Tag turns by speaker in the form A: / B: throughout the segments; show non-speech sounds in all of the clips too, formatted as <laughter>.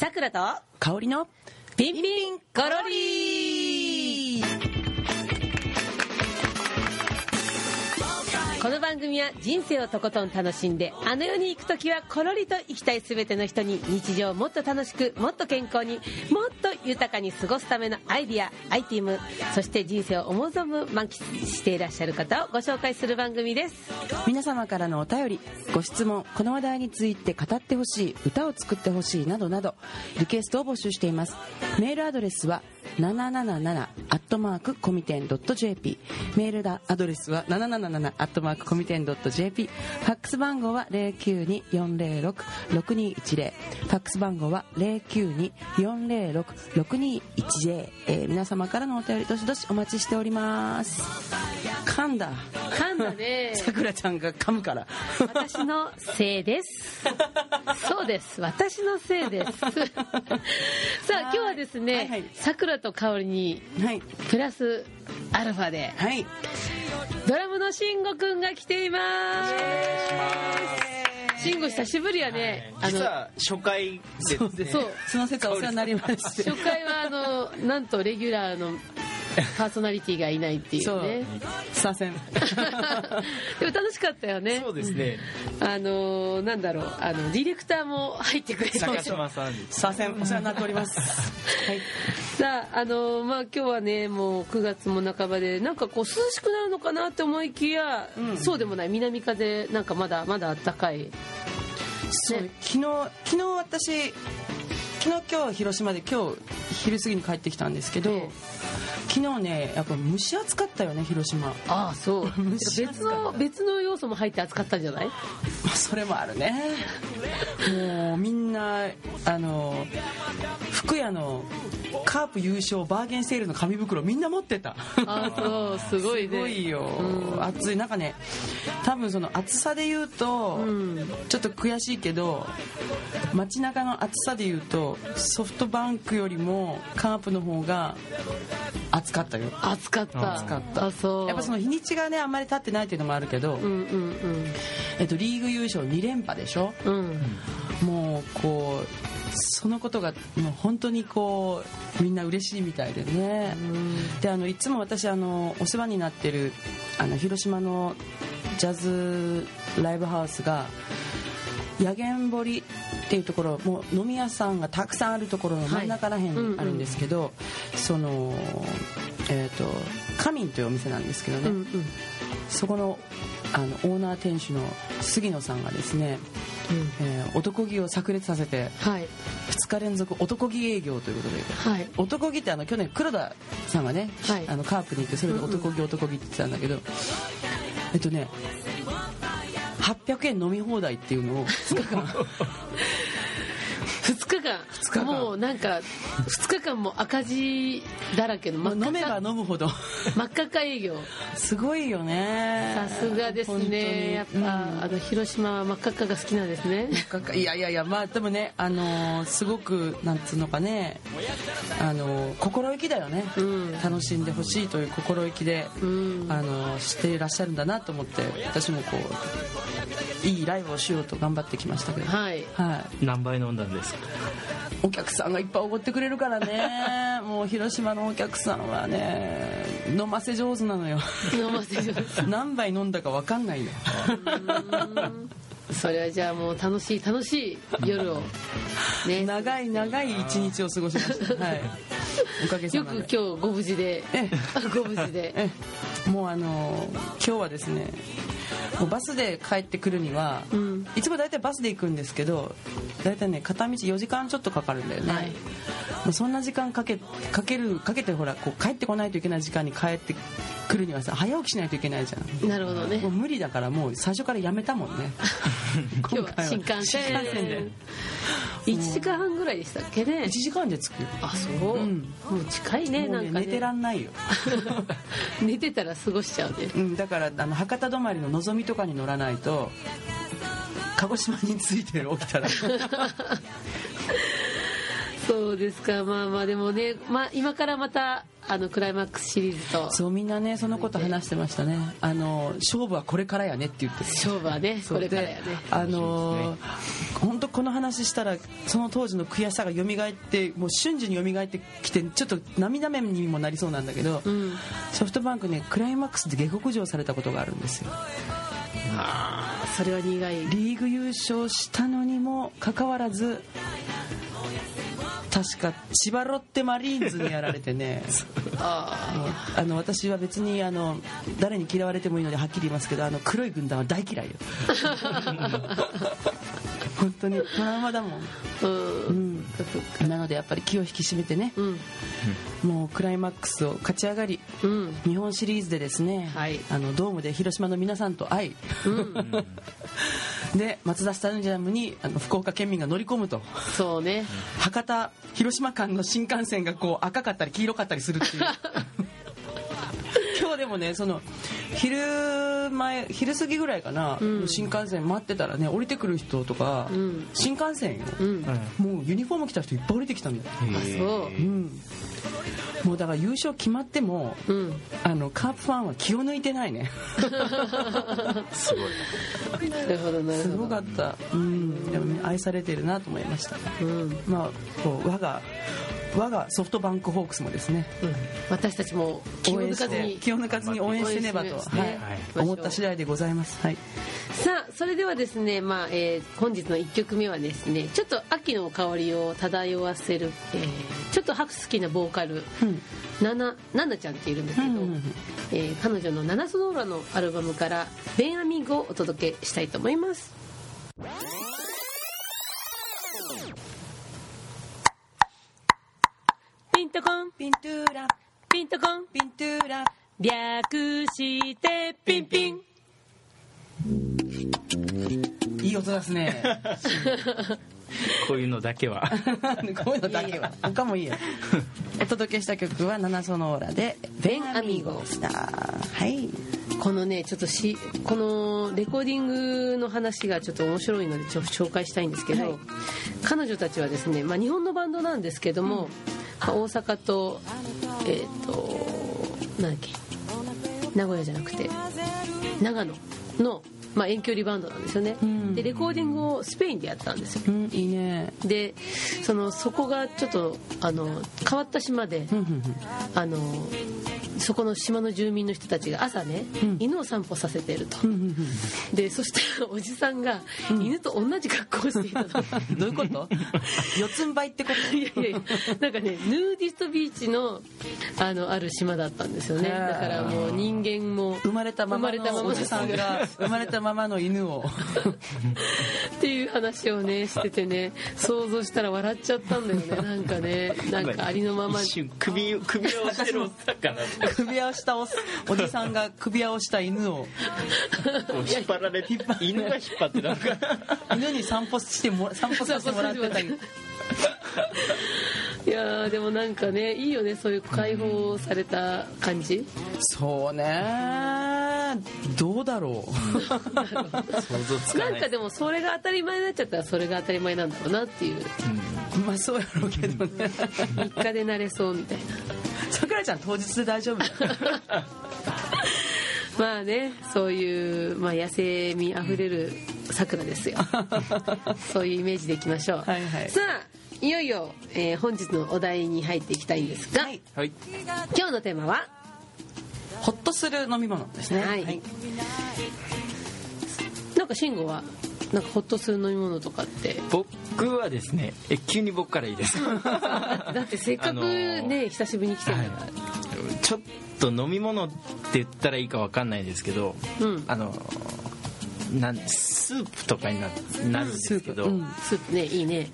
A: さくらと
B: 香りの
A: ピンピンコロリこの番組は人生をとことん楽しんであの世に行く時はコロリと行きたい全ての人に日常をもっと楽しくもっと健康にもっと豊かに過ごすためのアイディアアイテムそして人生を思う存分満喫していらっしゃる方をご紹介する番組です。
B: 皆様からのお便りご質問この話題について語ってほしい歌を作ってほしいなどなどリクエストを募集しています。メールアドレスは777アットマークコミテン .jp メールアドレスは777アットマークコミテン .jp ファックス番号は092-406-6210ファックス番号は092-406-6210、えー皆様からのお便りどしどしお待ちしております。噛んだ。
A: 噛んだね。<laughs>
B: さくらちゃんが噛むから。
A: 私のせいです。<laughs> そうです。私のせいです。<laughs> さあ今日はです
B: はい
A: ね
B: はい。
A: さくらと香りに
B: はい。
A: プラスアルファで。
B: はい。
A: ドラムの慎吾くんが来ています。慎吾久しぶりやね。あの
C: 実は初回で
B: そうです。
A: そう。
B: その説はお世話になりまして。
A: 初回はあのなんとレギュラーの <laughs> パーソナリティがいないっていうね。
B: 左遷 <laughs>
A: でも楽しかったよね。
C: そうですね。
A: あのなんだろう。あのディレクターも入ってくれて。
C: 高島さん。です
B: 左遷お世話になっております。<laughs> はい。
A: さああのまあ今日はねもう9月も半ばでなんかこう涼しくなるのかなって思いきや、
B: うん。
A: そうでもない。南風なんかまだまだ暖かい。
B: そう
A: ね
B: 昨日昨日私昨日今日広島で今日昼過ぎに帰ってきたんですけど、
A: ええ。
B: 昨日ねやっぱ蒸し暑かったよね広島。
A: ああそう。<laughs>
B: 蒸し暑かった。
A: 別の別の要素も入って暑かったんじゃない？
B: まあそれもあるね。もうみんなあの福屋のカープ優勝バーゲンセールの紙袋みんな持ってた。
A: ああそう <laughs> すごいね。
B: すごいよ、
A: うん。
B: 暑い。なんかね多分その暑さで言うと、
A: うん。
B: ちょっと悔しいけど街中の暑さで言うとソフトバンクよりもカープの方が暑かったよ。
A: 暑かった。
B: 暑かった。
A: あそう。
B: やっぱその日にちがねあんまり経ってないっていうのもあるけど、
A: うんうん
B: えっと、リーグ優勝2連覇でしょ？
A: うんうん。
B: もうこうそのことがもう本当にこうみんな嬉しいみたいでね、であのいつも私あのお世話になってるあの広島のジャズライブハウスが野源堀っていうところもう飲み屋さんがたくさんあるところの真ん中らへんにあるんですけど、そのえっ、とカミンというお店なんですけどね、
A: うんうん。
B: そこのあのオーナー店主の杉野さんがですね、えー男気を炸裂させて
A: はい。
B: 2日連続男気営業ということで
A: はい。
B: 男気ってあの去年黒田さんがね、
A: はい。
B: あのカープに行ってそれで男気男気って言ってたんだけど、えっとね800円飲み放題っていうのを2日間
A: 2日間。
B: 日間。
A: もうなんか2日間も赤字だらけの真っ
B: 飲めば飲むほど。
A: 真っ赤か営業。
B: すごいよね。
A: さすがです
B: 本当に。
A: ねやっぱ、
B: うん。
A: あの広島は真っ赤っかが好きなんですね。
B: いやいやいやまあでもねあのーすごくなんつうのかね。あのー心意気だよね、
A: うん。
B: 楽しんでほしいという心意気で、
A: うん。
B: あのーしていらっしゃるんだなと思って私もこういいライブをしようと頑張ってきましたけど。
A: はい。
B: はい。
C: 何杯飲んだんです？か
B: お客さんがいっぱいおごってくれるからね。<laughs> もう広島のお客さんはね飲ませ上手なのよ。
A: 飲ませ上手。<laughs>
B: 何杯飲んだか分かんないよ
A: それはじゃあもう楽しい楽しい夜をね。
B: 長い長い一日を過ごしました。<laughs> はい。おかげさまで。
A: よく今日ご無事で。
B: え
A: ご無事で。
B: えもうあの今日はですねもうバスで帰ってくるには、
A: うん。
B: いつも大体バスで行くんですけど大体ね片道4時間ちょっとかかるんだよね、
A: はい
B: そんな時間かけかけるかけてほらこう帰ってこないといけない時間に帰ってくるにはさ早起きしないといけないじゃん。
A: なるほどね。
B: もう無理だからもう最初からやめたもんね。<laughs>
A: 今日は新幹線。
B: 新幹線で。
A: 1時間半ぐらいでしたっけね。
B: 1時間で着くよ。
A: あそう、
B: うん。
A: もう近いね
B: も
A: なかね。
B: 寝てらんないよ。<laughs>
A: 寝てたら過ごしちゃうね。
B: うん、だからあの博多止まりののぞみとかに乗らないと鹿児島に着いてる起きたら <laughs>
A: そうですか。まあまあでもね、まあ、今からまたあのクライマックスシリーズと。
B: そうみんなねそのこと話してましたね。あの勝負はこれからやねって言って。る
A: 勝負はねこれからやね。
B: あの本当この話したらその当時の悔しさが蘇ってもう瞬時に蘇ってきてちょっと涙目にもなりそうなんだけど、
A: うん。
B: ソフトバンクねクライマックスで下克上されたことがあるんですよ。
A: あーそれは苦い。
B: リーグ優勝したのにもかかわらず確か千葉ロッテマリーンズにやられてね。<laughs>
A: あ
B: あの私は別にあの誰に嫌われてもいいのではっきり言いますけどあの黒い軍団は大嫌いよ。<laughs> 本当に。トラウマだもん、
A: ーう
B: うんん、なのでやっぱり気を引き締めてね。
A: うん。
B: もうクライマックスを勝ち上がり
A: うん。
B: 日本シリーズでですね、
A: はい。
B: あのドームで広島の皆さんと会い
A: うん <laughs>
B: で松田スタジアムにあの福岡県民が乗り込むと。
A: そうね。
B: 博多広島間の新幹線がこう赤かったり黄色かったりするっていう。<laughs> 今日でもねその昼前昼過ぎぐらいかな、
A: うん。
B: 新幹線待ってたらね降りてくる人とか、
A: うん。
B: 新幹線よ、
A: うん。
B: もうユニフォーム着た人いっぱい降りてきたんだよ、
A: あそう。
B: うん、もうだから優勝決まっても
A: うん。
B: あのカープファンは気を抜いてないね。<laughs>
C: すごい
A: な。るほどなる
B: す
A: ほど。
B: ごかった、うん、でもね愛されてるなと思いました。
A: うん。
B: まあこう我が我がソフトバンクホークスもですね
A: うん。私たちも気を抜かずに
B: 気を抜かずに応援してねばと、
A: 応援してね
B: はい、思った次第でございます。はい。
A: さあそれではですね、まあえー本日の1曲目はですねちょっと秋の香りを漂わせる、えーちょっと好きなボーカル
B: うん。
A: ナナちゃんっているんですけど、
B: うんうんうん。
A: えー彼女の「ナナソノーラ」のアルバムから「ベンアミーゴ」をお届けしたいと思いますピントコン
B: ピントゥーラ
A: ピントコン
B: ピントゥーラ
A: 略してピンピン。
B: いい音ですね。
C: こういうのだけは。<laughs>
B: こういうのだけは。他もいいよお届けした曲は「ナナソノーラ」で「ベンアミーゴ」でした。はい。
A: このねちょっとしこのレコーディングの話がちょっと面白いのでちょっと紹介したいんですけど、
B: はい。
A: 彼女たちはですね、まあ、日本のバンドなんですけども、まあ大阪とえっ、となんだっけ名古屋じゃなくて長野の、まあ、遠距離バンドなんですよね、
B: ん。
A: でレコーディングをスペインでやったんですよ。
B: うんいいね。
A: でそのそこがちょっとあの変わった島で、
B: うんうん。
A: あのそこの島の住民の人たちが朝ね、
B: うん。
A: 犬を散歩させていると、
B: うんうんうん
A: でそしたらおじさんが犬と同じ格好をしていたと、<laughs>
B: どういうこと？四つん這いってこと？<laughs>
A: いやいやいや。なんかねヌーディストビーチのあのある島だったんですよね。だからもう人間も
B: 生まれたまま
A: 生まれたまま
B: のおじさんが <laughs> 生まれたままの犬を。
A: っていう話をねしててね想像したら笑っちゃったんだよね。なんかねなんかありのまま。
C: 一瞬首を首を押してるおっさんかな。って
B: 首輪をしたおおじさんが首輪をした犬を。
C: 引っ張られて犬が引っ張ってなんか。<laughs>
B: 犬に散歩しても散歩させてもらってたり
A: いやーでもなんかねいいよねそういう解放された感じ。
B: そうねどうだろう。
C: 想像つか
A: な
C: なんい
A: かでもそれが当たり前になっちゃったらそれが当たり前なんだろうなっていう。
B: まあそうやろうけどね。
A: 3日で慣れそうみたいな
B: さくらちゃん当日で大丈夫 <laughs>
A: まあねそういう、まあ、野生味あふれる桜ですよ。<laughs> そういうイメージでいきましょう。
B: はいはい。
A: さあいよいよ、えー本日のお題に入っていきたいんですが、
B: はい。
C: はい。
A: 今日のテーマは？
B: ホッとする飲み物ですね。
A: はい。なんか慎吾は？なんかホッとする飲み物とかって？
C: 僕はですねえ急に僕からいいです。<laughs>
A: だってせっかくね、
C: ー
A: 久しぶりに来てるんだから、
C: ちょっと飲み物って言ったらいいかわかんないですけど
A: うん。
C: あのなんスープとかにななるんですけど、
B: スープうん
A: スープねいいね。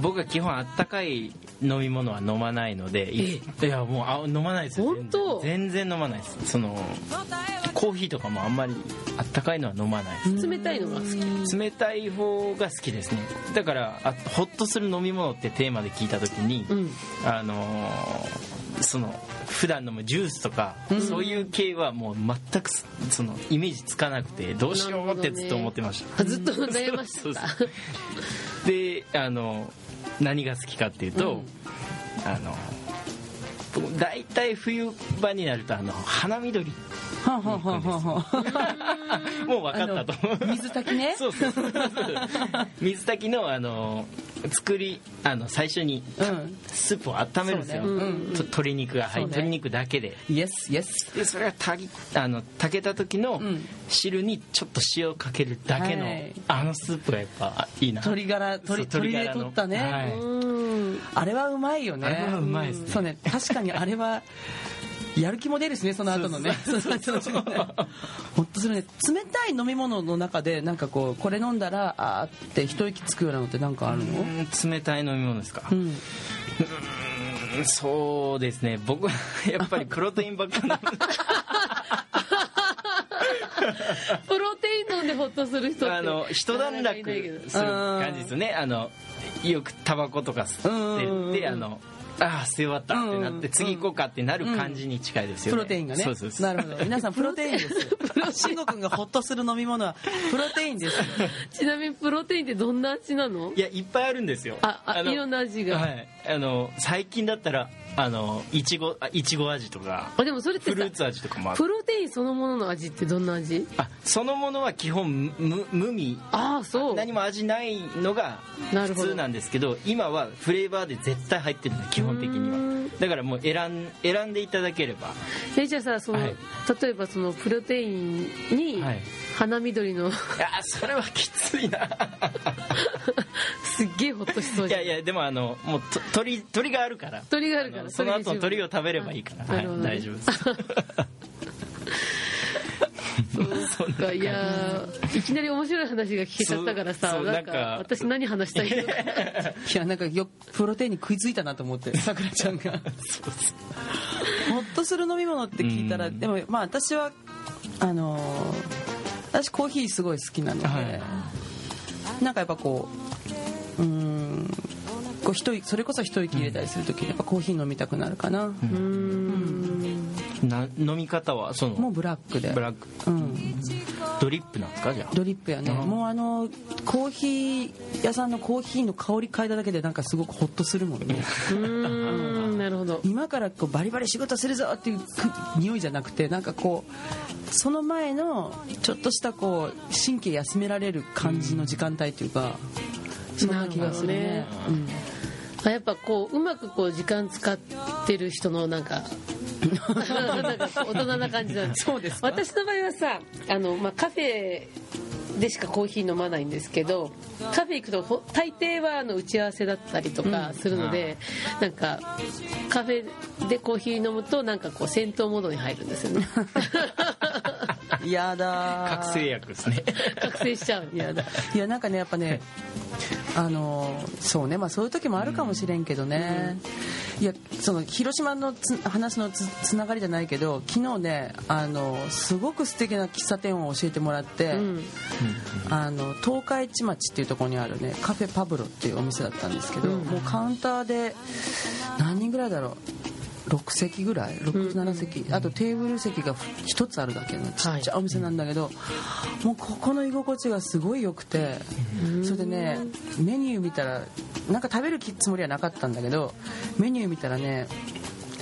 C: 僕は基本あったかい飲み物は飲まないのでいいやもうあ飲まないですよ。
A: 本当？
C: 全然飲まないです。そのコーヒーとかもあんまりあったかいのは飲まない
A: 冷たいのが好き。
C: 冷たい方が好きですね。だからあホッとする飲み物ってテーマで聞いた時に、
A: うん。
C: あのーその普段飲むジュースとか、そういう系はもう全くすそのイメージつかなくてどうしようってずっと思ってました、
A: あずっと悩ました。<laughs>
C: であの何が好きかっていうと、
A: うん。
C: あの僕大体冬場になるとあの花緑
B: はんはんはんはんはん
C: もう分かったと
B: 水炊きね？
C: そうそう水炊きのあの作りあの最初に
B: うん
C: スープを温めるんですよ、
B: そうね。
C: と鶏肉が入
B: そうね。
C: 鶏肉だけで。
B: イエスイエス
C: でそれが炊きあの炊けた時の
B: うん。
C: 汁にちょっと塩をかけるだけの、
B: はい。
C: あのスープがやっぱいいな。
B: 鶏ガラ鶏鶏で取ったね、
C: はい。
A: うん。
B: あれはうまいよね。
C: あれはうまいですね。
B: そうね。確かにあれはやる気も出るしねその後のね。ほっとするね。冷たい飲み物の中でなんかこうこれ飲んだらあーって一息つくようなのってなんかあるの？
C: うん冷たい飲み物ですか、
B: うん。
C: うんそうですね。僕は <laughs> やっぱりプロテインばっかな <laughs>
A: プロテイン飲んでホッとする人って
C: あの一段落する感じですよね。あのよくタバコとか吸って
B: うんうんうん
C: ってあのああ吸い終わったってなって
B: うん
C: 次行こうかってなる感じに近いですよね。
B: プロテインがね。
C: そうそうそう。
B: なるほど。皆さんプロテインです慎吾君がホッとする飲み物はプロテインです。<laughs>
A: ちなみにプロテインってどんな味なの？
C: いやいっぱいあるんですよ。
A: ああ
C: の
A: いろんな味が。
C: はい。あの最近だったらあのいちごあいちご味とか
A: あでもそれってさ
C: フルーツ味とかもある。
A: プロテインそのものの味ってどんな味？
C: あそのものは基本無無味。
A: ああそう。
C: 何も味ないのが
A: なるほど。
C: 普通なんですけど今はフレーバーで絶対入ってるんで基本的には。だからもう選ん選んでいただければ。
A: えじゃあさその、
C: はい。
A: 例えばそのプロテインに
C: はい。
A: 花緑の
C: いやそれはきついな。<laughs>
A: すっげえホッとしそう
C: い
A: じゃん。
C: やいやでもあのもうと鳥鳥があるから。
A: 鳥があるから
C: その後の鳥
A: を
C: を食べればいいから、はい大丈夫です <laughs>
A: そうかいやーいきなり面白い話が聞けちゃったからさなんか私何話したいのか。<laughs>
B: いやなんかよプロテインに食いついたなと思ってさくらちゃんが。ホッとする飲み物って聞いたら
C: うん。
B: でもまあ私はあのー私コーヒーすごい好きなので、
C: はい。
B: なんかやっぱこううーんこう一息それこそ一息入れたりするときにやっぱコーヒー飲みたくなるかな、
A: うーん。
C: な飲み方はその
B: もうブラックで。
C: ブラック。
B: うん、
C: ドリップなんですかじゃあ
B: ドリップやね。
C: あ
B: もうあのコーヒー屋さんのコーヒーの香り嗅いだだけでなんかすごくホッとするもんね。
A: うーん。<laughs> なるほど。
B: 今からこうバリバリ仕事するぞっていうく匂いじゃなくてなんかこうその前のちょっとしたこう神経休められる感じの時間帯っていうかそんな気がするね。
A: あやっぱこううまくこう時間使ってる人のなんか <laughs> なんか大人な感じなんです。
B: そうですか。
A: 私の場合はさあの、まあ、カフェでしかコーヒー飲まないんですけどカフェ行くとほ大抵はあの打ち合わせだったりとかするので、なんかカフェでコーヒー飲むとなんかこう戦闘モードに入るんですよね。
B: う <laughs> んやだ。ー
C: 覚醒薬ですね。
A: 覚醒しちゃう。
B: やだ。いやなんかねやっぱねあのそうね。まあそういう時もあるかもしれんけどね、いやその広島のつ話のつつながりじゃないけど昨日ねあのすごく素敵な喫茶店を教えてもらって、
A: うん。
B: あの東海市町っていうところにあるねカフェパブロっていうお店だったんですけど、
A: うん。
B: もうカウンターで何人ぐらいだろう6席ぐらい？67席、あとテーブル席が1つあるだけのちっちゃい。お店なんだけど、もうここの居心地がすごい良くて、それでねメニュー見たらなんか食べるつもりはなかったんだけどメニュー見たらね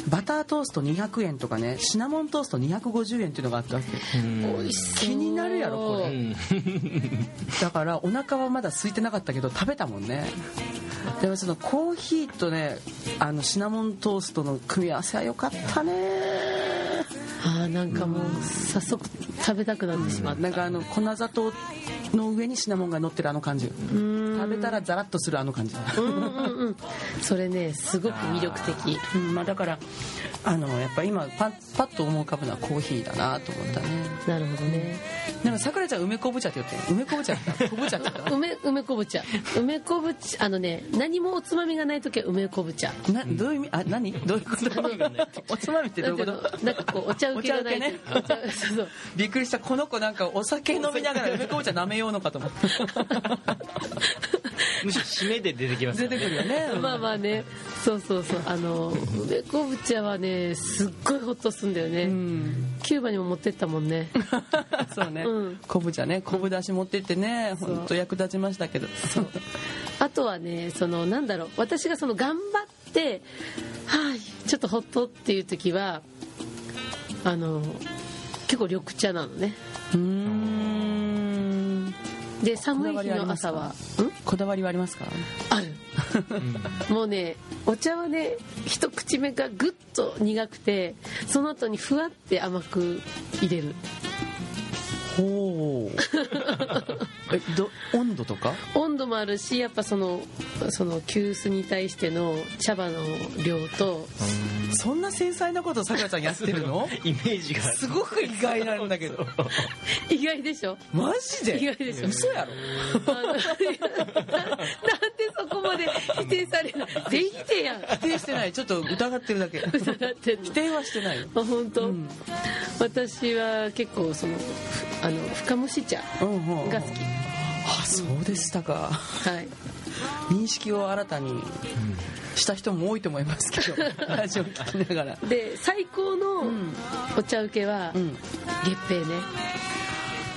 B: バタートースト200円とかねシナモントースト250円っていうのがあったわけ。気になるやろこれ。
C: うん。
B: だからお腹はまだ空いてなかったけど食べたもんねでもそのコーヒーとねあのシナモントーストの組み合わせは良かったね。
A: あーなんかもう早速食べたくなってしまった。
B: なんかあの粉砂糖の上にシナモンが乗ってるあの感じ。食べたらザラッとするあの感じ。
A: うんうんうん。それねすごく魅力的。
B: うんまあ、だからあのやっぱ今パッパッと思い浮かぶのはコーヒーだなと思ったね。
A: なるほどね。
B: でもさくらちゃん梅昆布茶って言ってる梅昆布茶昆布茶って言った？
A: 梅梅昆布茶。梅昆布茶あのね何もおつまみがない時は梅昆布茶。
B: などういう意味？あ何？どういうこと？おつまみってどういうこと？
A: なんかこうお茶受けがない
B: お茶
A: お茶そうそう。
B: びっくりした。この子なんかお酒飲みながら梅昆布茶舐めようのかと思って。<laughs>
C: むしろ締めで出てきます
B: 出てくるよね。
A: まあまあね。そうそうそう。あの梅昆布茶はねすっごいホッとすんだよね、
B: うん。
A: キューバにも持ってったもんね。<laughs>
B: そうね。
A: うん。
B: 昆布茶ね。昆布だし持ってってね本当役立ちましたけど。
A: あとはねそのなんだろう。私がその頑張っってはいちょっとほっとっていう時はあの結構緑茶なのね。
B: うーん
A: で寒い日の朝は？ん？
B: こだわりはありますか？
A: ある。もうねお茶はね一口目がぐっと苦くてその後にふわって甘く入れる。
B: ほう温度とか？
A: 温度もあるしやっぱそのその急須に対しての茶葉の量と
B: そんな繊細なことさくらちゃんやってるの？<laughs>
C: イメージが。
B: すごく意外なんだけど。<laughs>
A: 意外でしょ？
B: マジで？
A: 意外でしょ？
B: 嘘やろ？
A: なんでそこまで否定されるの？全否定やん。
B: 否定してない。ちょっっと疑ってるだけ。<laughs>
A: 疑って
B: 否定はしてない。よ
A: あ本当、
B: うん。
A: 私は結構そのふあの深蒸し茶
B: うんうんうん
A: が好き
B: あそうでしたか。
A: はい。
B: 認識を新たにした人も多いと思いますけど <laughs> ラジオ聞きながら。
A: で最高の
B: うん
A: お茶受けは
B: うん。
A: 月餅ね。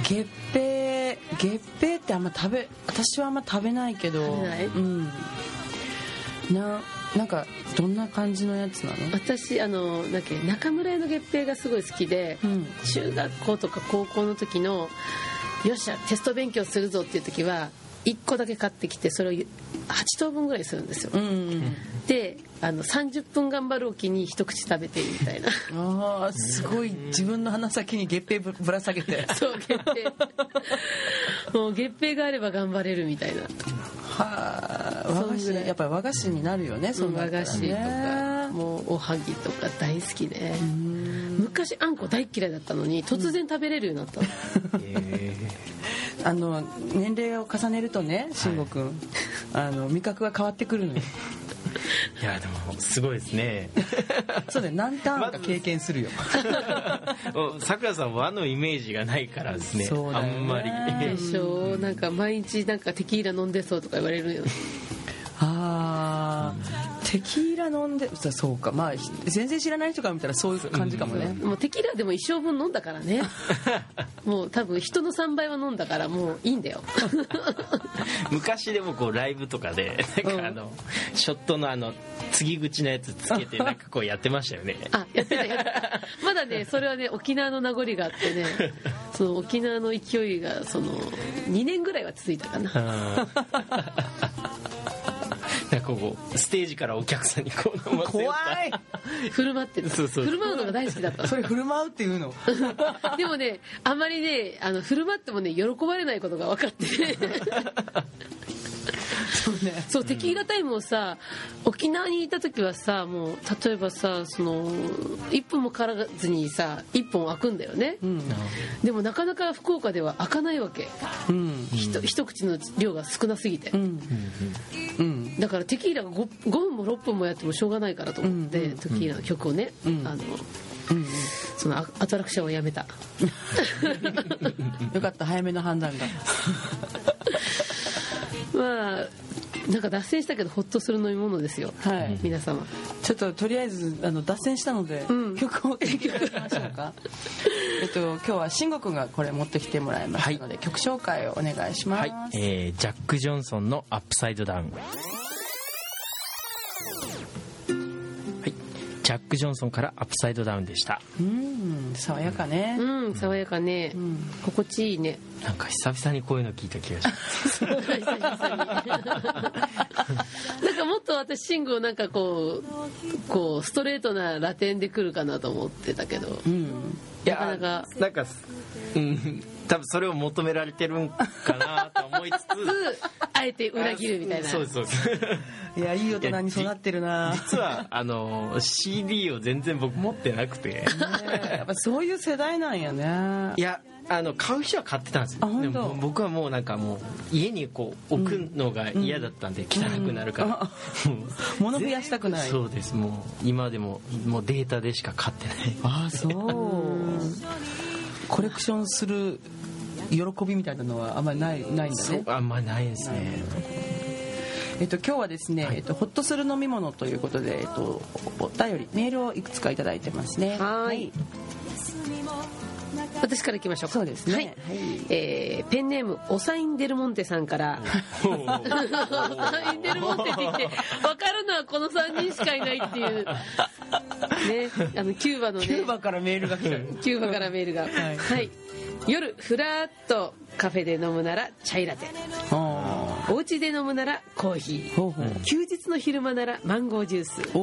B: 月餅月餅ってあんま食べ私はあんま食べないけど
A: 食べない？
B: うん。ななんかどんな感じのやつなの？
A: 私あのだっけ中村屋の月餅がすごい好きで、
B: うん。
A: 中学校とか高校の時のよっしゃテスト勉強するぞっていう時は1個だけ買ってきてそれを8等分ぐらいするんですよ、
B: うんうん
A: であの30分頑張るおきに一口食べてみたいな。
B: ああすごい。自分の鼻先に月餅ぶぶら下げて。<laughs>
A: そう月餅もう月餅があれば頑張れるみたいな。
B: はあ和菓子やっぱり和菓子になるよねそんな
A: 和菓子とかもうおはぎとか大好きね昔あんこ大っ嫌いだったのに突然食べれるようになったの、
C: え
B: あの年齢を重ねるとね慎吾君、あの味覚が変わってくるのよ。
C: ーいやでもすごいですね。
B: そうだよ。何ターンか経験するよ。
C: さくらさん和のイメージがないからですね。
B: ね。
C: あんまり。
A: でしょなんか毎日なんかテキーラ飲んでそうとか言われるよ
B: テキーラ飲んでそそうか。まあ全然知らない人から見たらそういう感じかもね、
A: もうテキーラでも一生分飲んだからね。<laughs> もう多分人の3倍は飲んだからもういいんだよ。<laughs>
C: 昔でもこうライブとかでなんかあの、ショットのあの継ぎ口のやつつけてなんかこうやってましたよね。
A: あやってたやってた。まだねそれはね沖縄の名残があってね。<laughs> その沖縄の勢いがその2年ぐらいは続いたかな
C: なんかこうステージからお客さんにこう
B: 怖
C: か
B: い。<laughs>
A: 振る舞ってた
C: そうそう。
A: 振る舞うのが大好きだった。
B: それ振る舞うっていうの？<laughs>
A: でもねあんまりねあの振る舞ってもね喜ばれないことが分かって。ね
B: そうね。
A: そうテキーラタイムをさ沖縄にいた時はさもう例えばさその1分もかからずにさ1本開くんだよね、
B: うん。
A: でもなかなか福岡では開かないわけ、
B: うん。
A: ひと一口の量が少なすぎて、
B: うん。うん。
A: だからテキーラが 5, 5分も6分もやってもしょうがないからと思って、
B: うん。うん
A: テキーラの曲をね、
B: うん。
A: あの
B: うん。
A: そのアアトラクションをやめた。<laughs>
B: よかった早めの判断が。<laughs>
A: まあなんか脱線したけどホッとする飲み物ですよ、
B: はい。
A: 皆様。
B: ちょっととりあえずあの脱線したので、
A: うん。
B: 曲を聴いていただきましょうか。<laughs> えっと今日は慎吾君がこれ持ってきてもらいましたので、曲紹介をお願いします、
C: はい、えージャック・ジョンソンの「Upside Down」ジャック・ジョンソンから「Upside Down」でした。
B: うん爽やかね、
A: うん爽やかね、
B: ん。
A: 心地いいね。
C: なんか久々にこういうの聞いた気がします。
A: 久々に <laughs> なんかもっと私慎吾なんかこうこうストレートなラテンで来るかなと思ってたけど。
B: うん。
C: いや
A: なかなか。
C: なんかうん多分それを求められてるんかなと思いつつ <laughs>
A: あえて裏切るみたいな
C: そうですそうです
B: いやいい大人に育ってるな。
C: 実はあの CD を全然僕持ってなくて。
B: やっぱそういう世代なんやね。
C: いやあの買う人は買ってたんですよ。でも僕はもうなんかもう家にこう置くのが嫌だったんで汚くなるから、もう
B: 物増やしたくない。
C: そうです。もう今でももうデータでしか買ってない。
B: ああそう <laughs> コレクションする喜びみたいなのはあんまりないないんだね。
C: あんまりないですね。
B: えっと、今日はですね、えっと、ホッとする飲み物ということで、えっと、おお便りメールをいくつかいただいてますね。
A: はーい
B: はい
A: 私からいきましょうか。
B: そうですね。
A: はい、えーペンネームオサイン・デルモンテさんから。オサイン・デルモンテって言って分かるのはこの3人しかいないっていう。ね。あのキューバのね。
B: キューバからメールが来た。よ
A: キューバからメールが。はい、夜ふらっとカフェで飲むならチャイラテ。
B: あ
A: お家で飲むならコーヒー。休日の昼間ならマンゴージュース。そ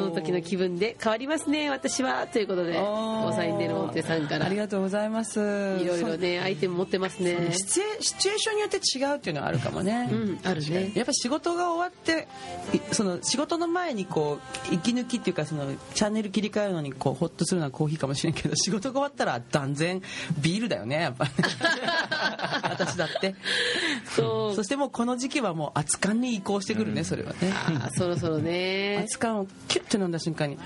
A: の時の気分で変わりますね私はということでおサインデルモンテさんからい
B: ありがとうございます。
A: ろいろねアイテム持ってますね。
B: シチュエシチュエーションによって違うっていうのはあるかもね、
A: うんあるね。
B: やっぱ仕事が終わっていその仕事の前にこう息抜きっていうかそのチャンネル切り替えるのにこうホッとするのはコーヒーかもしれんけど <laughs> 仕事が終わったら断然ビールだよねやっぱね。<laughs> 私だって。
A: そう。
B: そしてもうこの時期はもう熱燗に移行してくるね、それはね。
A: あーそろそろね。<laughs>
B: 熱燗をキュッて飲んだ瞬間には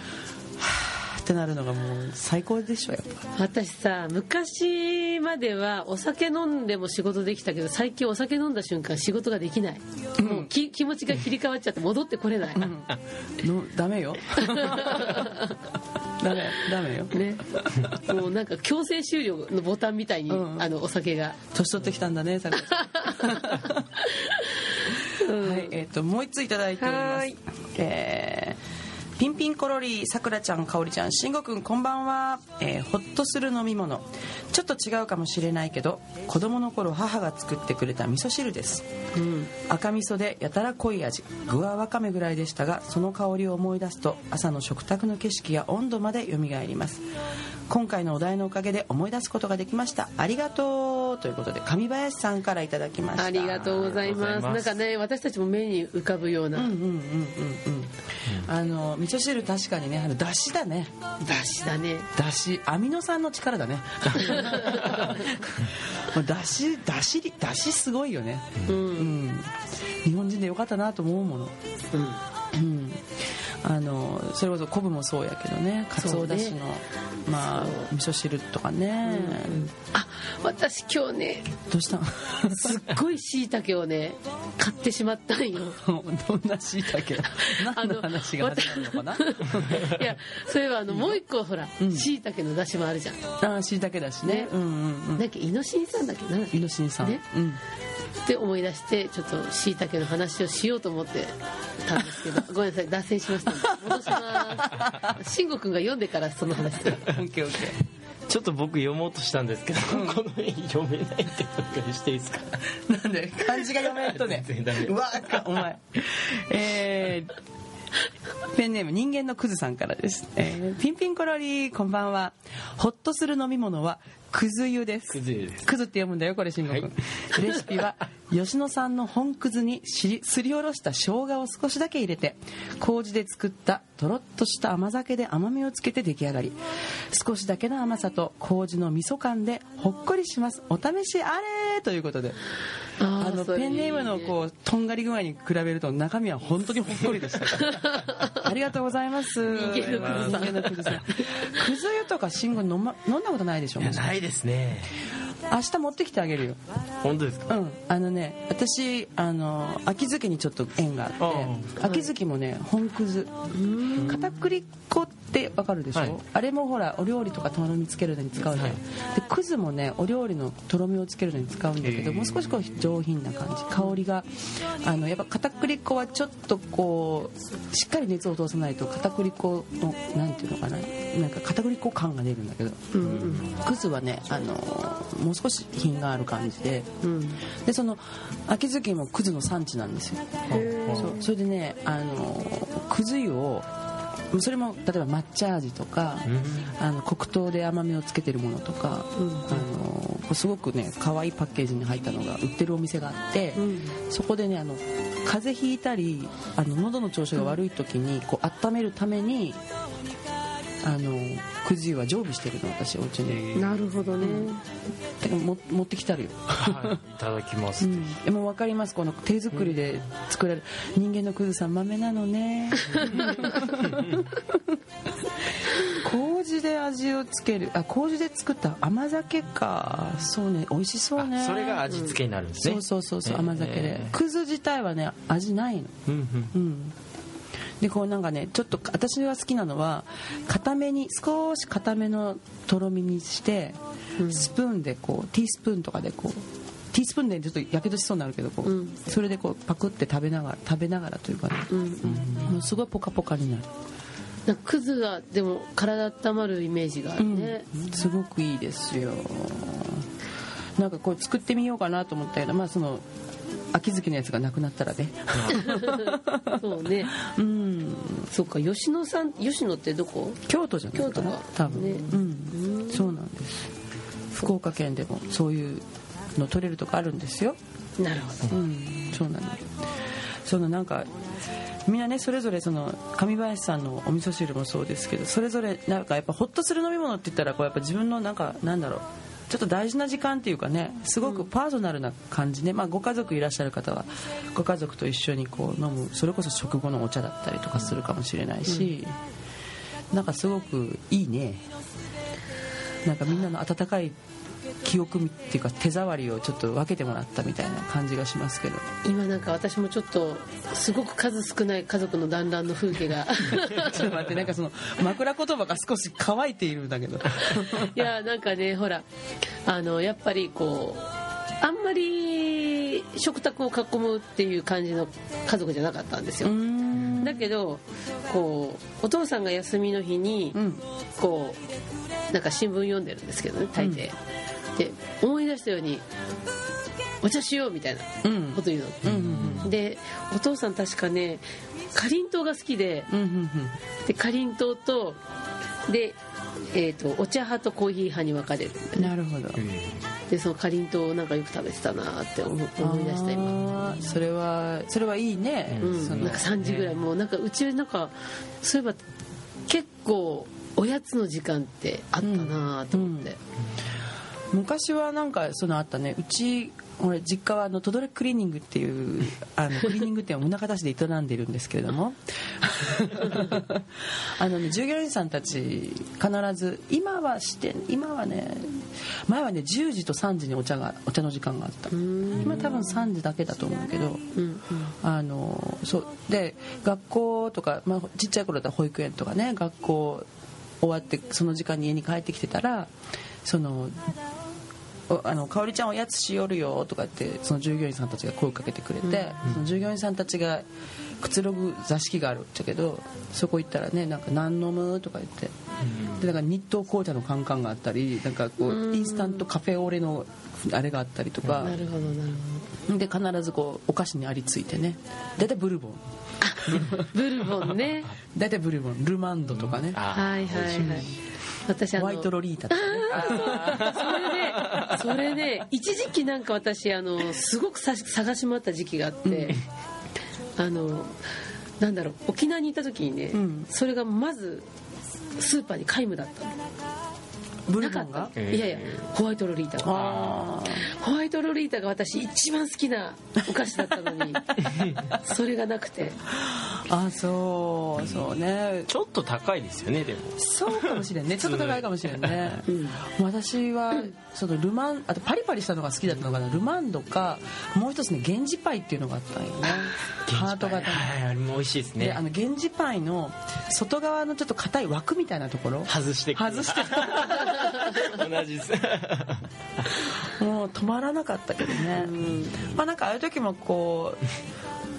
B: ーってなるのがもう最高でしょやっぱ。
A: 私さ昔まではお酒飲んでも仕事できたけど最近お酒飲んだ瞬間仕事ができない、もうき気持ちが切り替わっちゃって戻ってこれない、<laughs>
B: のダメよ <laughs> ダメダメよ。
A: ね。もうなんか強制終了のボタンみたいに、
B: うん
A: あのお酒が。
B: 年取ってきたんだねさくら <laughs> はいえっ、ともう一ついただいておりま
A: はーい。
B: すえーピンピンコロリさくらちゃんかおりちゃんしんごくんこんばんは、えーほっとする飲み物。ちょっと違うかもしれないけど子供の頃母が作ってくれた味噌汁です。
A: うん。
B: 赤味噌でやたら濃い味。具はわかめぐらいでしたがその香りを思い出すと朝の食卓の景色や温度まで蘇ります今回のお題のおかげで思い出すことができました。ありがとう。ということで上林さんからいただきました。
A: ありがとうございます。
C: ありがとうございます。
A: なんかね私たちも目に浮かぶような、
B: うんうんうんうんうん。あの味噌汁確かにねあのだしだね。
A: だしだね。
B: だしアミノ酸の力だね。だしだしだしすごいよね。
A: うん、
B: う
A: うん。
B: ん日本人でよかったなと思うもの。うんあのそれこそ昆布もそうやけどね。かつおだしの、まあ味噌汁とかね、
A: あ私今日ね
B: どうした？の
A: すっごいしいたけをね買ってしまったんよ。<laughs>
B: どんなしいたけ何の話が始まるのかな？
A: いやそういえばあのもう一個ほら
B: うん。
A: しいたけのだしもあるじゃん。
B: ああしいたけだしね。
A: ね。
B: うんうんうん。
A: なんかイノシン酸だっけ？なんだっけ？
B: イノシンさん、
A: ね。
B: うん
A: って思い出してちょっとしいたけの話をしようと思ってたんですけど <laughs> ごめんなさい脱線しました。戻します。慎吾君が読んでからその話。する
B: オッケーオッケ
C: ちょっと僕読もうとしたんですけど、この絵読めないってことしていいですか？
B: ーなんで漢字が読めないとね。
C: 全然ダメ
B: うわかお前。えー <laughs> ペンネーム人間のクズさんからです、えーピンピンコロリこんばんは。ホッとする飲み物はくず湯です。
C: くず湯です。
B: くずって読むんだよこれ慎吾君、
C: はい。
B: レシピは <laughs> 吉野さんの本くずにしりすりおろした生姜を少しだけ入れて麹で作ったとろっとした甘酒で甘みをつけて出来上がり。少しだけの甘さと麹の味噌感でほっこりします。お試しあれ！ということで。
A: あ
B: あのペンネームのこうとんがり具合に比べると中身は本当にほっこりでしたから <laughs> ありがとうございます。
A: 人間のクズさん。
B: くず湯とか信号飲,、ま、飲んだことないでしょ
C: ないですね。
B: 明日持ってきてあげるよ。
C: 本当ですか？
B: うん。あのね私あの秋月にちょっと縁があって秋月もね本くず。片栗粉ってわかるでしょ、
C: はい。
B: あれもほらお料理とかとろみつけるのに使うじゃん、
C: はい。
B: でくずもねお料理のとろみをつけるのに使うんだけど、もう少しこう上品な感じ。香りがあのやっぱ片栗粉はちょっとこうしっかり熱を通さないと片栗粉のなんていうのかななんか片栗粉感が出るんだけど。
A: うんうん。
B: くずはねあのもう少し品がある感じで。
A: うん。
B: でその秋月もくずの産地なんですよ。そう。それでねあのくず湯をそれも例えば抹茶味とか、あの黒糖で甘みをつけてるものとか、あのすごくね可愛いパッケージに入ったのが売ってるお店があって、
A: うん。
B: そこでねあの風邪ひいたりあの喉の調子が悪い時にこう温めるためにあのくず湯は常備してるの私お家に、
A: なるほどね、
B: てかも持ってきたるよ。
C: はい。いただきます、
B: うん、でも分かります。この手作りで作られる。人間のクズさん豆なのね <laughs> 麹で味をつけるあ麹で作った甘酒かそうね美味しそうね。
C: あそれが味付けになるんですね、
B: そうそうそうそう
C: えー
B: 甘酒で。クズ自体はね味ないの。
C: うんうん。
B: うん。でこうなんかねちょっと私が好きなのは固めに少し固めのとろみにして、スプーンでこうティースプーンとかでこうティースプーンでちょっとやけどしそうになるけどこう、
A: うん。
B: それでこうパクって食べながら食べながらというかね、
A: うん。うん。
B: もうすごいポカポカになる、
A: なんかクズがでも体温まるイメージがあるね、
B: すごくいいですよ。なんかこう作ってみようかなと思ったけどまあその秋月のやつがなくなったらね。<laughs>
A: そうね。
B: うん。
A: そっか吉野さん吉野ってどこ？
B: 京都じゃない
A: 京都か
B: 多分、
A: ね。
B: うん。そうなんです。福岡県でもそういうの取れるとこあるんですよ。
A: なるほど。
B: うん。そうなのそのなんかみんなねそれぞれその上林さんのお味噌汁もそうですけどそれぞれなんかやっぱホッとする飲み物って言ったらこうやっぱ自分のなんかなんだろうちょっと大事な時間っていうかねすごくパーソナルな感じね、まあ、ご家族いらっしゃる方はご家族と一緒にこう飲む。それこそ食後のお茶だったりとかするかもしれないし、なんかすごくいいね。なんかみんなの温かい記憶っていうか手触りをちょっと分けてもらったみたいな感じがしますけど。
A: 今なんか私もちょっとすごく数少ない家族の団らんの風景が。<laughs>
B: ちょっと待ってなんかその枕言葉が少し乾いているんだけど。<laughs>
A: いやなんかねほらあのやっぱりこうあんまり食卓を囲むっていう感じの家族じゃなかったんですよ、
B: ん。
A: だけどこうお父さんが休みの日に、
B: うん。
A: こうなんか新聞読んでるんですけどね大抵、で思い出したようにお茶しようみたいな
B: うん。
A: こと言うの、
B: うんうん
A: でお父さん確かねかりんとうが好きで。
B: うんうん
A: でかりんとうとで、えー、とお茶派とコーヒー派に分かれる。
B: うんなるほど。
A: でそのかりんとうをなんかよく食べてたなって思思い出した今。
B: それはそれはいいね、
A: うん。なんか3時ぐらいもうなんかうちなんかそういえば結構おやつの時間ってあったなと思って、
B: 昔はなんかそのあったねうち俺実家はあのトドレクリーニングっていう <laughs> あのクリーニング店を宗像市で営んでいるんですけれども。<laughs> あの、ね、従業員さんたち必ず今はして今はね前はね10時と3時にお茶がお茶の時間があった。
A: うん。
B: 今多分3時だけだと思うけど
A: うん
B: あのそうで学校とか、まあ、ちっちゃい頃だったら保育園とかね学校終わってその時間に家に帰ってきてたらそのおあの香織ちゃんおやつしよるよとかってその従業員さんたちが声をかけてくれて、その従業員さんたちがくつろぐ座敷があるっちゃけどそこ行ったらねなんか何飲むとか言って。でなんか日東紅茶のカンカンがあったりなんかこうインスタントカフェオレのあれがあったりとか。
A: なるほどなる
B: で必ずこうお菓子にありついてね。大体ブルボン。
A: ほ <laughs> どブルボンね。<laughs>
B: 大体ブルボン。ルマンドとかね。
A: はいはいはい私あの
B: ホワイトロリータとかね。
A: それでそれで一時期なんか私あのすごくさ探し回った時期があって、あのなんだろう沖縄にいた時にね、
B: うん。
A: それがまずスーパーに皆無だったの。
B: ブル
A: なかっ
B: ボンが
A: たいやいやホワイトロリータホワイトロリータが私一番好きなお菓子だったのに <laughs> それがなくて。
B: ーあそうそうね。
C: ちょっと高いですよねでも。
B: そうかもしれんね。ちょっと高いかもしれんね、
A: うん。
B: 私はそのルマンあとパリパリしたのが好きだったのかな。ルマンドかもう一つね源氏パイっていうのがあったんよね。ハート型の。
C: はいあれも美味しいですね。
B: であの源氏パイの外側のちょっと硬い枠みたいなところ。
C: 外して
B: 外して
C: 同じです。
B: もう止まらなかったけどね、まあなんかああいう時もこ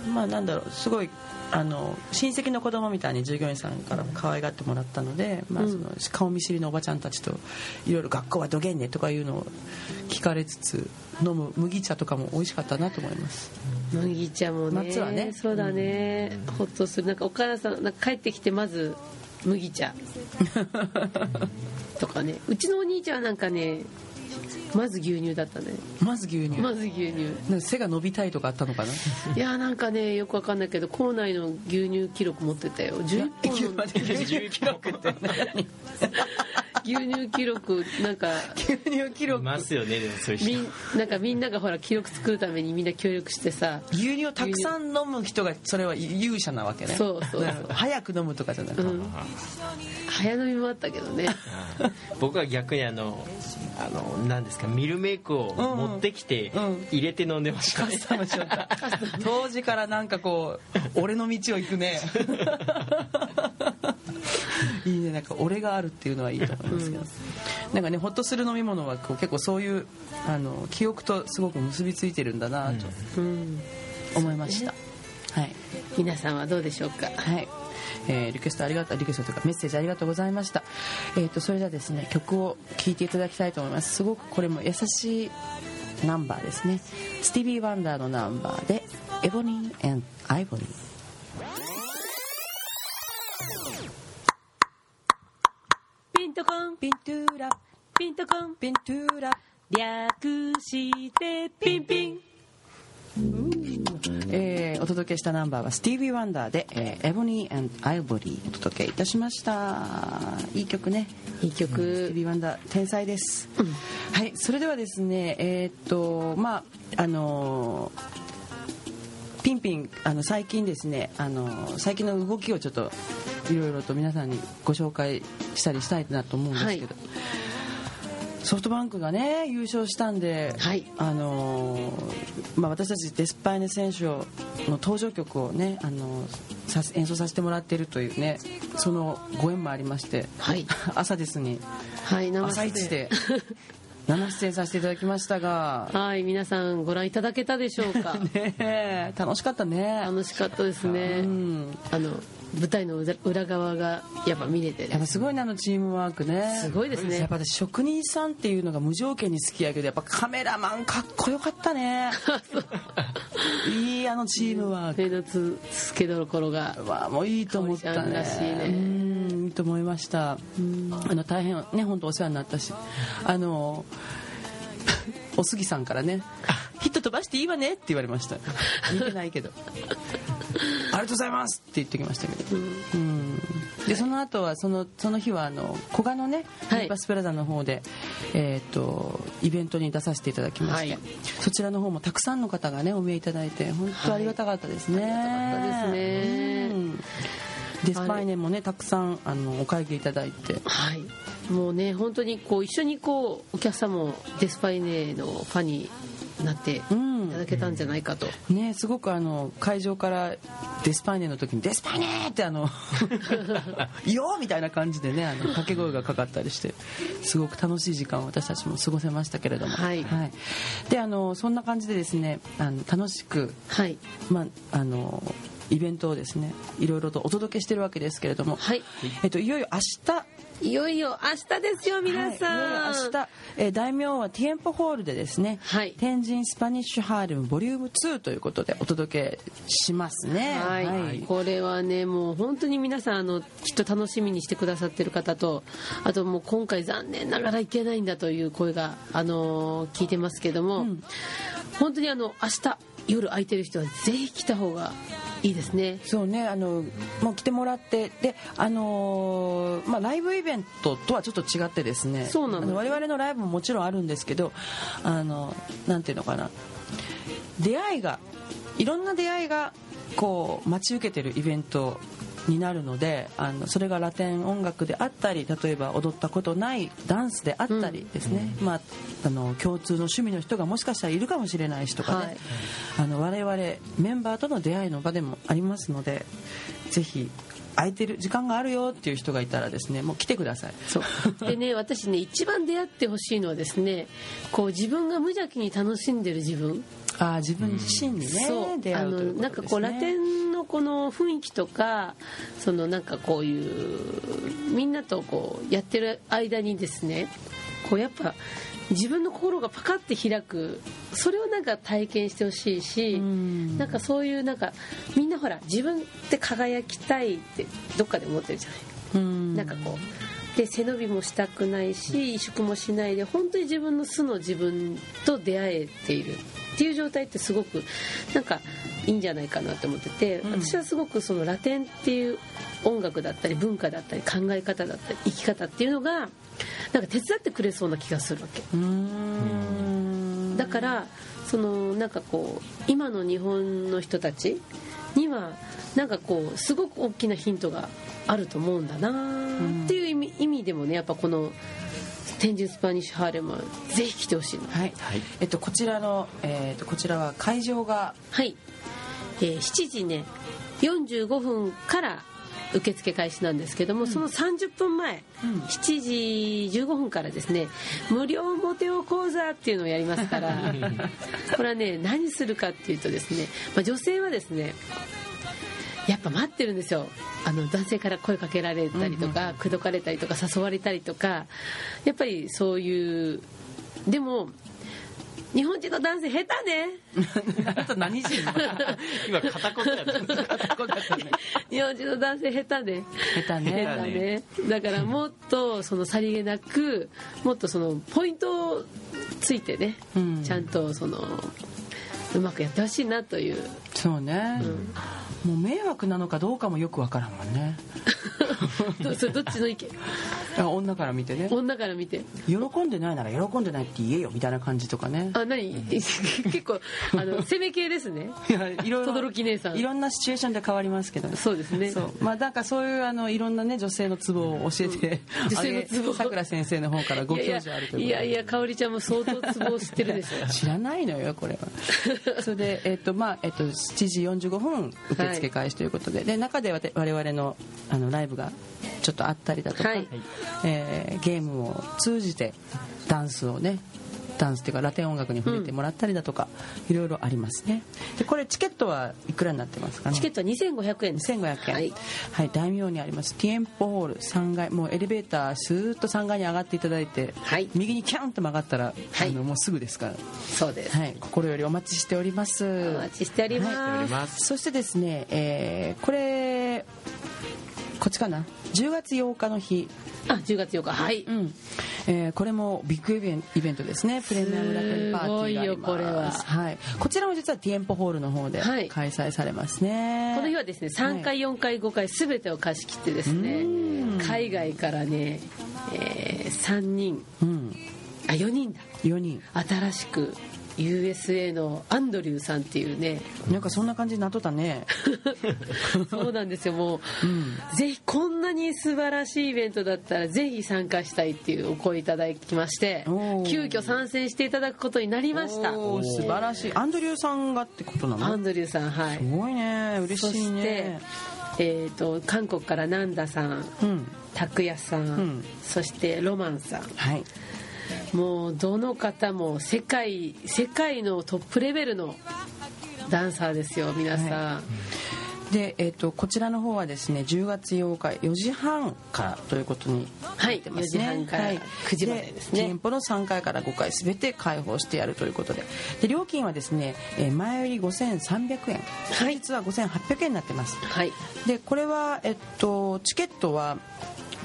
B: うまあなんだろう。すごいあの親戚の子供みたいに従業員さんからも可愛がってもらったので、まあ、その顔見知りのおばちゃんたちといろいろ学校はどげんねとかいうのを聞かれつつ飲む麦茶とかも美味しかったなと思います。
A: 麦茶もね。
B: 夏はね。
A: そうだね、ほっとする。なんかお母さんなんか帰ってきてまず麦茶。<laughs> とかね。うちのお兄ちゃんはなんかねまず牛乳だったね。
B: まず牛乳、
A: まず牛乳。
B: なんか背が伸びたいとかあったのかな？<laughs>
A: いやなんかねよくわかんないけど校内の牛乳記録持ってたよ。11本飲んで
B: 11記録って何？
A: 牛乳記録なんか
B: 牛乳記
C: い
B: 録
C: ますよねでもそういう
A: み
C: 人
A: んなんかみんながほら記録作るためにみんな協力してさ。
B: 牛乳をたくさん飲む人がそれは勇者なわけね。
A: そうそうそう。
B: なるほど早く飲むとかじゃなくて、
A: うん。早飲みもあったけどね。
C: 僕は逆にあのあの何ですかミルメイクを持ってきて入れて飲んでました
B: カスタムしよった。<laughs> 当時からなんかこう俺の道を行くねいいね。なんか俺があるっていうのはいいと思いますけど、なんかねホッとする飲み物はこう結構そういうあの記憶とすごく結びついてるんだなと
A: うん。
B: 思いました、はい。
A: 皆さんはどうでしょうか？
B: はい、えーリクエストありがとうリクエストというかメッセージありがとうございました。えっ、とそれではですね曲を聴いていただきたいと思います。すごくこれも優しいナンバーですね。スティービー・ワンダーのナンバーで「エボニーアイボリー」
A: ントコン。
B: ピントゥーラ
A: ピントコン。
B: ピントゥーラ
A: 略してピンピン。
B: えーお届けしたナンバーはスティービー・ワンダーで「えーエボニーアイボリー」お届けいたしました。いい曲ね。
A: いい
B: スティー
A: 曲。
B: ビー・ワンダー天才です、はいそれではですねえーっとまああのーピンピンあの最近ですねあのー最近の動きをちょっといろいろと皆さんにご紹介したりしたいなと思うんですけど、
A: はい。
B: ソフトバンクがね優勝したんで、
A: はい。
B: あのーまあ、私たちデスパイネ選手をの登場曲をね、あの演奏させてもらっているというねそのご縁もありまして、
A: はい。<laughs>
B: 朝ですに
A: はい生
B: 朝一で <laughs> 生出演させていただきましたが、
A: はい皆さんご覧いただけたでしょうか？<laughs>
B: ねえ楽しかったね。
A: 楽しかったです
B: う
A: ね
B: ん。
A: あの舞台の裏裏側がやっぱ見れて
B: やっぱすごいなあのチームワークね。
A: すごいですね。
B: やっぱ私職人さんっていうのが無条件に好きやけどやっぱカメラマンかっこよかったね。いいあのチームワーク。
A: 目のつつけどころが
B: わあもういいと思ったね。
A: らしいね。
B: うんいいと思いました。あの大変ね本当お世話になったしあのお杉さんからね <laughs>「ヒット飛ばしていいわね」って言われました。<laughs> 見てないけど「ありがとうございます」って言ってきましたけど。うん。でその後はそのその日はあの古賀のね
A: はい。
B: リーパスプラザの方で、えー、とイベントに出させていただきまして、
A: はい。
B: そちらの方もたくさんの方がねお見えいただいて本当ありがたかったですね、
A: ありがたかったですね。
B: うん。デスパイネもねたくさんあのお会計いただいて。
A: はい。もうね本当にこう一緒にこうお客さんもデスパイネのファンになってい
B: うん
A: ただけたんじゃないかと、
B: ねすごくあの会場からデスパイネの時に「デスパイネ!」ってあの「<laughs> よ!」みたいな感じでねあの掛け声がかかったりしてすごく楽しい時間を私たちも過ごせましたけれども。
A: はい。
B: であのそんな感じでですねあの楽しく
A: はい。
B: まああのイベントをですねいろいろとお届けしてるわけですけれども、
A: はい。
B: えっと、いよいよ明日
A: いよいよ明日ですよ皆さん、
B: はい、いよいよ明日、えー大名はティエンポホールでですね、
A: はい。
B: 天神スパニッシュハーレムボリューム2ということでお届けしますね。
A: はい、これはねもう本当に皆さんあのきっと楽しみにしてくださってる方とあともう今回残念ながらいけないんだという声があの聞いてますけども、
B: うん。
A: 本当にあの明日夜空いてる人はぜひ来た方がいいですね。
B: そうねあのもう来てもらってであのーまあライブイベントとはちょっと違ってですね
A: そうなの。
B: あ我々のライブももちろんあるんですけどあのなんていうのかな。出会いがいろんな出会いがこう待ち受けてるイベントになるのであのそれがラテン音楽であったり例えば踊ったことないダンスであったりですね、まあ、あの共通の趣味の人がもしかしたらいるかもしれないしとかね、
A: はい。
B: あの我々メンバーとの出会いの場でもありますのでぜひ空いてる時間があるよっていう人がいたらですねもう来てください。
A: そう。<laughs> でね私ね一番出会ってほしいのはですねこう自分が無邪気に楽しんでる自分
B: ああ自分自身にね、
A: そう。あの
B: 出会うという
A: なんかこうラテンのこの雰囲気とかそのなんかこういうみんなとこうやってる間にですねこうやっぱ自分の心がパカッて開くそれをなんか体験してほしいし
B: ん。
A: なんかそういうなんかみんなほら自分って輝きたいってどっかで思ってるじゃない。
B: うん。
A: なんかこうで背伸びもしたくないし萎縮もしないで本当に自分の素の自分と出会えている。っていう状態ってすごくなんかいいんじゃないかなと思ってて、
B: うん。
A: 私はすごくそのラテンっていう音楽だったり文化だったり考え方だったり生き方っていうのがなんか手伝ってくれそうな気がするわけ。だからそのなんかこう今の日本の人たちにはなんかこうすごく大きなヒントがあると思うんだなっていう意味,、意味でもねやっぱこの「天神スパニッシュハーレム」はぜひ来てほしいの
B: はい、
C: はい。
B: えっとこちらのえっとこちらは会場が
A: はい、えー7時ね45分から受付開始なんですけども、その30分前、
B: うん。
A: 7時15分からですね無料モテオ講座っていうのをやりますから <laughs> これはね何するかっていうとですね、まあ、女性はですねやっぱ待ってるんですよ。あの男性から声かけられたりとか、口説かれたりとか誘われたりとか。やっぱりそういうでも日本人の男性下手ね。
B: あと何人？
C: 今片言やった
B: 片言だったね。
A: 日本人の男性下手ね。
B: 下手
A: 下
B: ね
A: 手ね。だからもっとそのさりげなくもっとそのポイントをついてね、
B: うん。
A: ちゃんとそのうまくやってほしいなという、
B: そうね、もう迷惑なのかどうかもよくわからんもんね
A: ど <laughs> それどっちの意見？
B: あ女から見てね。
A: 女から見て。
B: 喜んでないなら喜んでないって言えよみたいな感じとかね。
A: あ何？結構あの <laughs> 攻め系ですね。
B: いやいろいろ
A: 轟姉さん。
B: いろんなシチュエーションで変わりますけどね。
A: そうですね。
B: そう。まあなんかそういうあのいろんなね女性のツボを教えて、
A: 女性のツボ？
B: さくら先生の方からご教授あるという
A: いやいやいや香織ちゃんも相当ツボを知ってるでしょ。
B: 知らないのよこれは。それで、えっとまあえっと、7時45分受付開始ということで,、で中で我々のあのライブがちょっとあったりだとか、
A: はい。
B: えーゲームを通じてダンスをねダンスっていうかラテン音楽に触れてもらったりだとか、いろいろありますね。でこれチケットはいくらになってますかね
A: チケットは2500円です。
B: 2500円。
A: は
B: はいい、大名にあります。ティエンポホール3階。もうエレベータースーッと3階に上がっていただいて、
A: はい。
B: 右にキャンと曲がったら、
A: はい。
B: あのもうすぐですから。
A: そうです、
B: はい、心よりお待ちしております。
A: お待ちしております、
B: はい。そしてですね、えーこれこっちかな？10月8日の日、
A: あ10月8日。はい、
B: うんえーこれもビッグイベンイベントですね。プレミアムラテンパーティーがあります。
A: これは。
B: はい、こちらも実はティエンポホールの方で
A: はい。
B: 開催されますね、
A: この日はですね3回4回5回全てを貸し切ってですね
B: うん。
A: 海外からね、え3人。
B: うん、
A: あ4人だ。
B: 4人。
A: 新しく USA のアンドリューさんっていうね。
B: なんかそんな感じになっとったね。<laughs>
A: そうなんですよもう、
B: うん。
A: ぜひこんなに素晴らしいイベントだったらぜひ参加したいっていうお声いただきまして急遽参戦していただくことになりました。
B: 素晴らしい。アンドリューさんがってことなの？
A: アンドリューさんはい。
B: すごいね。嬉しい
A: そして
B: ね、
A: えー、と韓国からナンダさん
B: うん。
A: 拓也さん、
B: ん。
A: そしてロマンさん。
B: はい
A: もうどの方も世界世界のトップレベルのダンサーですよ皆さん、
B: はで、えー、とこちらの方はですね10月8日4時半からということになってますね、
A: はい4時半から9時までですね。
B: 店舗の3回から5回全て開放してやるということで。で料金はですね、えー前売り5300円。当日は5800円になってます、
A: はい。
B: でこれは、えっと、チケットは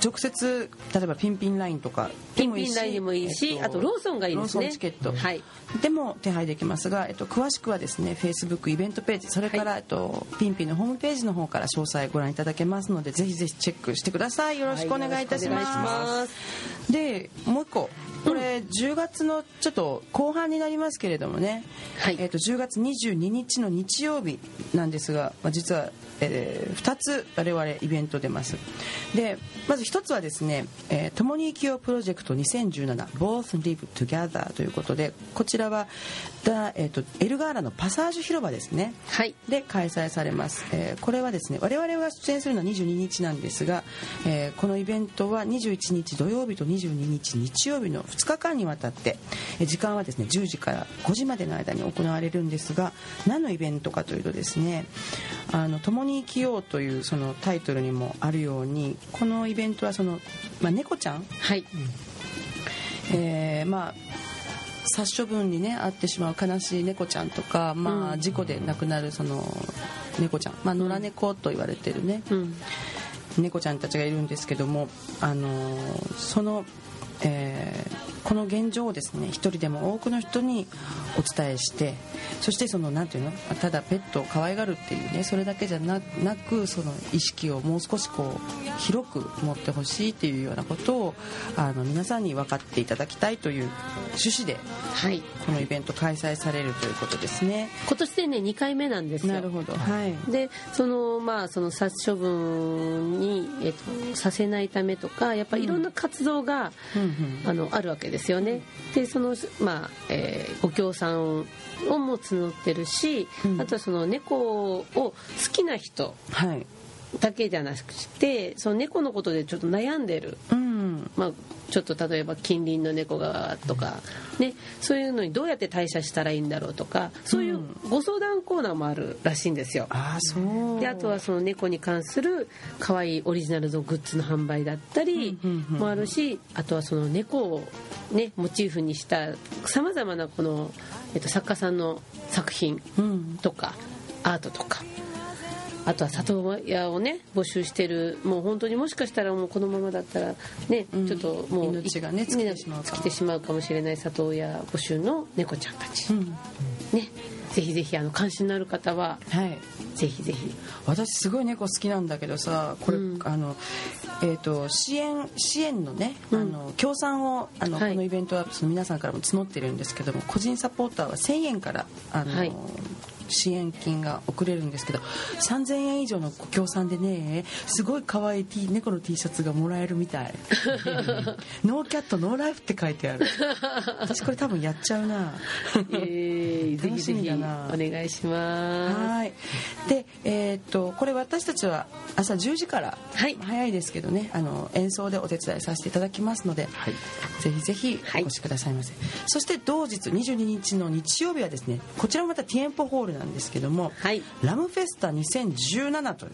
B: 直接例えばピンピンラインとか
A: ピンピンラインでもいいし
B: えっ
A: あとローソンがいいですね。
B: ローソンチケット、
A: はい。
B: でも手配できますが、えっと、詳しくはですね Facebook イベントページそれから、
A: はい。
B: えっと、ピンピンのホームページの方から詳細ご覧いただけますのでぜひぜひチェックしてください。よろしくお願いいたします。でもう一個。これ10月のちょっと後半になりますけれどもね、
A: はい。
B: えっと10月22日の日曜日なんですが、まあ、実は、え2つ我々イベント出ます。でまず1つはですね「えー共に生きようプロジェクト 2017Both Live Together」ということでこちらはだ、えー、とエルガーラのパサージュ広場ですね。
A: はい。
B: で開催されます、えーこれはですね我々が出演するのは22日なんですが、えーこのイベントは21日土曜日と22日日曜日の2日間にわたって、えー時間はですね10時から5時までの間に行われるんですが何のイベントかというとですね「あの共に生きよう」というそのタイトルにもあるようにこのイベントはその、まあ、猫ちゃん？
A: はい。
B: えーまあ殺処分にね遭ってしまう悲しい猫ちゃんとか、まあ、事故で亡くなるその猫ちゃん、まあ、野良猫と言われてるね、
A: うん。
B: 猫ちゃんたちがいるんですけども、あのーその、えーこの現状をですね一人でも多くの人にお伝えしてそしてそのなんていうのただペットを可愛がるっていうねそれだけじゃななくその意識をもう少しこう広く持ってほしいっていうようなことをあの皆さんに分かっていただきたいという趣旨で
A: はい
B: このイベント開催されるということですね。
A: 今年でね2回目なんですよ
B: なるほど。はい。
A: でそのまあその殺処分に、えっと、させないためとかやっぱりいろんな活動が、
B: うんうん
A: あのあるわけですよね。でそのまあ、えーご協賛をも募ってるし、
B: うん
A: あとはその猫を好きな人
B: はい。
A: だけじゃなくてその猫のことでちょっと悩んでる
B: うん。
A: まあ、ちょっと例えば近隣の猫がとか、ね、そういうのにどうやって対処したらいいんだろうとかそういうご相談コーナーもあるらしいんですよ。
B: ああそう。
A: であとはその猫に関する可愛いオリジナルのグッズの販売だったりもあるしあとはその猫を、ね、モチーフにしたさまざまなこの、えっと、作家さんの作品
B: うん。
A: とかアートとかあとは里親をね募集してるもう本当にもしかしたらもうこのままだったらね、
B: うん
A: ちょっともう
B: 命がね尽きてしまうかも
A: 尽きてしまうかもしれない里親募集の猫ちゃんたち、
B: うん。
A: ねぜひぜひあの関心のある方は
B: はい。
A: ぜひぜひ
B: 私すごい猫好きなんだけどさこれ、
A: うん
B: あのえー、と支援支援のね、
A: うん
B: あの協賛をあの、
A: はい
B: このイベントはその皆さんからも募ってるんですけども個人サポーターは1000円からあの、
A: はい
B: 支援金が送れるんですけど3000円以上のご協賛でねすごい可愛い T 猫の T シャツがもらえるみたい。<laughs> ノーキャットノーライフって書いてある。私これ多分やっちゃうな。
A: えー、<laughs> ぜひぜ
B: 楽しみ
A: ひ
B: だな
A: お願いします。
B: はい。で、えーっとこれ私たちは朝10時から、
A: はい。
B: 早いですけどね、あの演奏でお手伝いさせていただきますので、
C: はい。
B: ぜひぜひ
A: はい。
B: お越しくださいませ。そして同日22日の日曜日はですね、こちらもまたティエンポホールなんですけども、
A: はい
B: ラムフェスタ2017という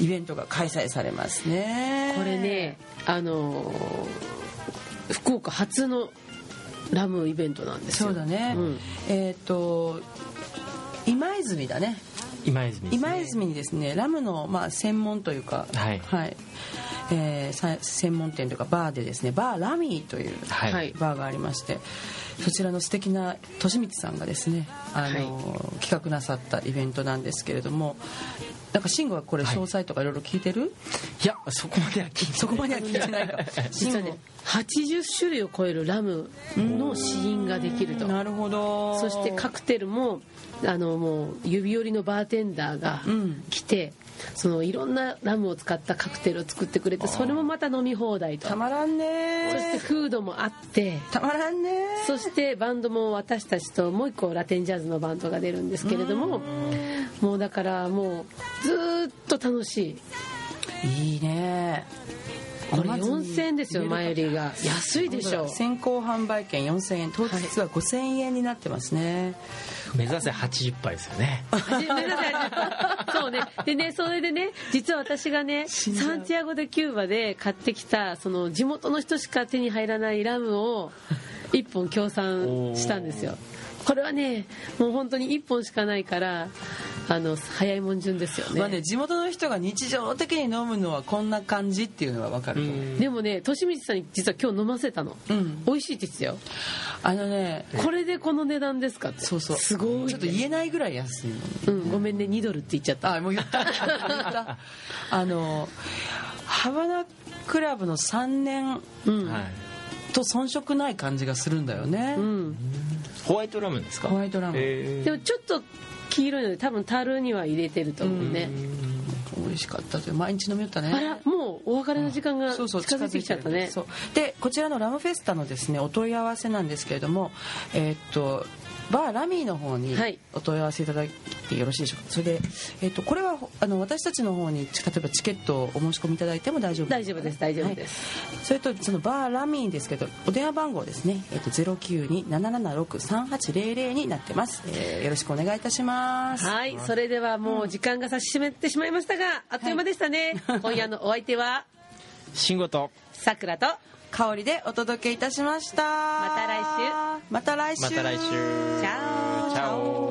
B: イベントが開催されますね。
A: これねあのー福岡初のラムイベントなんですよ
B: そうだね。
A: うん
B: えーっと今泉だね。
C: 今泉ですね
B: 今泉にですねラムのまあ専門というか、
C: はい
B: えーさ専門店というかバーでですねバーラミーという
C: はい、
A: はい
B: バーがありましてそちらの素敵な利光さんがですねあの、企画なさったイベントなんですけれどもなんか慎吾はこれ詳細とかいろいろ聞いてる、
C: いやそこまでは聞いて
B: そこまでは聞いてないか。<laughs>
A: 実はね80種類を超えるラムの試飲ができると。
B: なるほど。
A: そしてカクテルもあのもう指折りのバーテンダーが
B: うん。
A: 来て、そのいろんなラムを使ったカクテルを作ってくれてそれもまた飲み放題と。
B: たまらんね
A: そしてフードもあって。
B: たまらんね
A: そしてバンドも私たちともう一個ラテンジャズのバンドが出るんですけれどももうだからもうずーっと楽しい。
B: いいね。
A: これ
B: 飲まずに
A: 4000円ですよ前よりが。安いでしょ。
B: 先行販売券4000円。当日は5000円になってますね、
C: 目指せ80杯ですよね。
A: はじめなさいそうね。でねそれでね実は私がねサンティアゴ・でキューバで買ってきたその地元の人しか手に入らないラムを1本協賛したんですよこれはねもう本当に1本しかないからあの早いもん順ですよね,、
B: まあね地元の人が日常的に飲むのはこんな感じっていうのは分かると思う、
A: でもね利光さんに実は今日飲ませたの、
B: うん。
A: 美味しいって言ってたよ。
B: あのね
A: これでこの値段ですか？って
B: そうそう。
A: すごい
B: ちょっと言えないぐらい安いの
A: うんごめんね2ドルって言っちゃった。
B: あもう言った。言った。あのハバナクラブの3年
A: うん、
C: はい
B: と遜色ない感じがするんだよね、
A: うん、
C: ホワイトラムですか？
B: ホワイトラム。
C: えー。
A: でもちょっと黄色いので多分樽には入れてると思うね、
B: 美味しかったという毎日飲みよったね。
A: あらもうお別れの時間が近
B: そうそう
A: づいてきちゃったね。
B: そう。でこちらのラムフェスタのですねお問い合わせなんですけれどもえーっとバーラミーの方に
A: はい。
B: お問い合わせいただいてよろしいでしょうか？それで、えーっとこれはあの私たちの方に例えばチケットをお申し込みいただいても大丈夫
A: 大丈夫です。大丈夫です、
B: それとそのバーラミーですけどお電話番号ですね、えーっと092-776-3800になってます、えーよろしくお願いいたします。
A: はい。それではもう時間が差し迫ってしまい。ましたがあっという間でしたね、今夜のお相手は
C: 慎吾と
A: さくらと
B: 香りでお届けいたしました。
A: また来週。
B: また来週。
C: また来週。
A: チャオ
C: チャオ